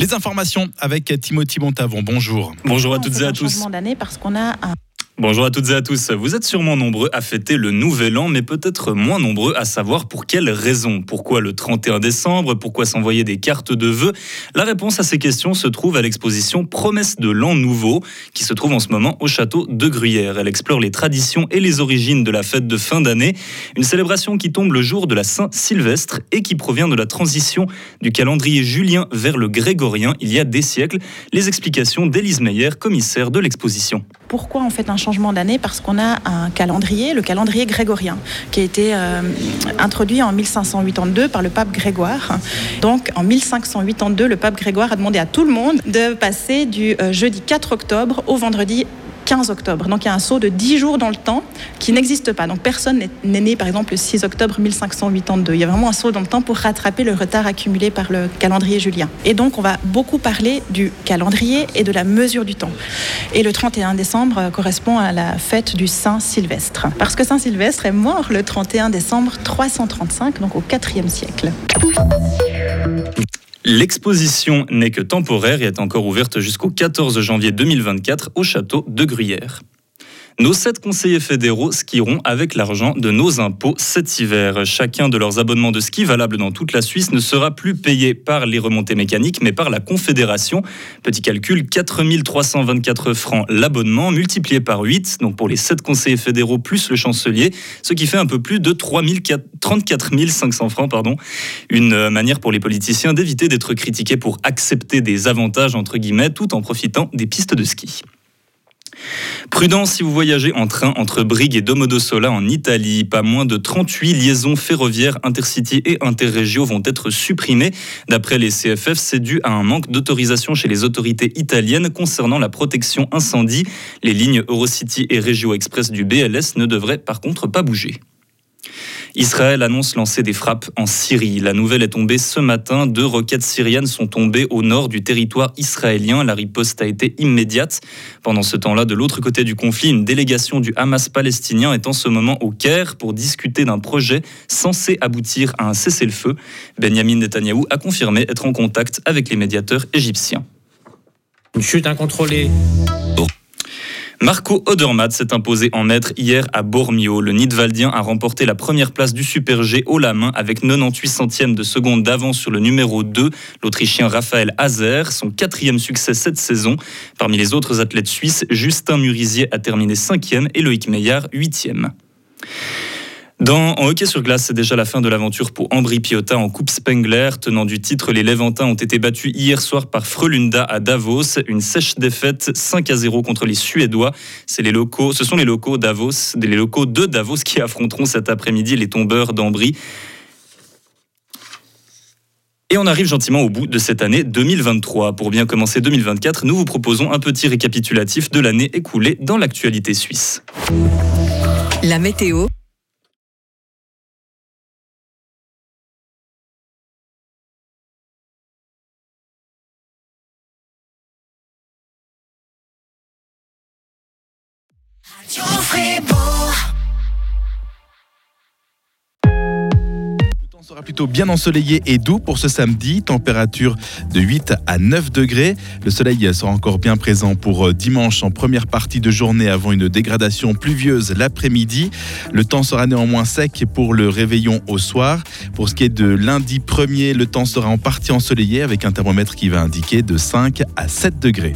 Les informations avec Timothy Montavon. Bonjour. Bonjour à toutes et à tous. parce qu'on a un Bonjour à toutes et à tous. Vous êtes sûrement nombreux à fêter le Nouvel An, mais peut-être moins nombreux à savoir pour quelles raisons. Pourquoi le 31 décembre? Pourquoi s'envoyer des cartes de vœux? La réponse à ces questions se trouve à l'exposition Promesse de l'An Nouveau, qui se trouve en ce moment au château de Gruyère. Elle explore les traditions et les origines de la fête de fin d'année, une célébration qui tombe le jour de la Saint-Sylvestre et qui provient de la transition du calendrier julien vers le grégorien il y a des siècles. Les explications d'Élise Meyer, commissaire de l'exposition. Pourquoi on fait un changement d'année Parce qu'on a un calendrier, le calendrier grégorien, qui a été euh, introduit en 1582 par le pape Grégoire. Donc en 1582, le pape Grégoire a demandé à tout le monde de passer du euh, jeudi 4 octobre au vendredi 15 octobre. Donc il y a un saut de 10 jours dans le temps qui n'existe pas. Donc personne n'est né par exemple le 6 octobre 1582. Il y a vraiment un saut dans le temps pour rattraper le retard accumulé par le calendrier julien. Et donc on va beaucoup parler du calendrier et de la mesure du temps. Et le 31 décembre correspond à la fête du Saint Sylvestre. Parce que Saint Sylvestre est mort le 31 décembre 335, donc au 4e siècle. L'exposition n'est que temporaire et est encore ouverte jusqu'au 14 janvier 2024 au château de Gruyère. Nos sept conseillers fédéraux skieront avec l'argent de nos impôts cet hiver. Chacun de leurs abonnements de ski valables dans toute la Suisse ne sera plus payé par les remontées mécaniques, mais par la Confédération. Petit calcul, 4324 francs l'abonnement, multiplié par 8, donc pour les sept conseillers fédéraux plus le chancelier, ce qui fait un peu plus de 34 500 francs. Pardon. Une manière pour les politiciens d'éviter d'être critiqués pour accepter des avantages, entre guillemets, tout en profitant des pistes de ski. Prudence si vous voyagez en train entre Brigue et Domodossola en Italie. Pas moins de 38 liaisons ferroviaires intercity et interregio vont être supprimées. D'après les CFF, c'est dû à un manque d'autorisation chez les autorités italiennes concernant la protection incendie. Les lignes Eurocity et Regio Express du BLS ne devraient par contre pas bouger. Israël annonce lancer des frappes en Syrie. La nouvelle est tombée ce matin. Deux roquettes syriennes sont tombées au nord du territoire israélien. La riposte a été immédiate. Pendant ce temps-là, de l'autre côté du conflit, une délégation du Hamas palestinien est en ce moment au Caire pour discuter d'un projet censé aboutir à un cessez-le-feu. Benjamin Netanyahou a confirmé être en contact avec les médiateurs égyptiens. Une chute incontrôlée Marco Odermatt s'est imposé en maître hier à Bormio. Le Nidwaldien a remporté la première place du Super G haut la main avec 98 centièmes de seconde d'avance sur le numéro 2, l'Autrichien Raphaël Hazer, son quatrième succès cette saison. Parmi les autres athlètes suisses, Justin Murisier a terminé cinquième et Loïc Meillard huitième. Dans, en hockey sur glace, c'est déjà la fin de l'aventure pour Ambry Piotta en Coupe Spengler. Tenant du titre, les Levantins ont été battus hier soir par Frölunda à Davos. Une sèche défaite 5 à 0 contre les Suédois. C'est les locaux, ce sont les locaux Davos, les locaux de Davos qui affronteront cet après-midi les tombeurs d'Ambry. Et on arrive gentiment au bout de cette année 2023. Pour bien commencer 2024, nous vous proposons un petit récapitulatif de l'année écoulée dans l'actualité suisse. La météo sera plutôt bien ensoleillé et doux pour ce samedi, température de 8 à 9 degrés. Le soleil sera encore bien présent pour euh, dimanche en première partie de journée avant une dégradation pluvieuse l'après-midi. Le temps sera néanmoins sec pour le réveillon au soir. Pour ce qui est de lundi 1er, le temps sera en partie ensoleillé avec un thermomètre qui va indiquer de 5 à 7 degrés.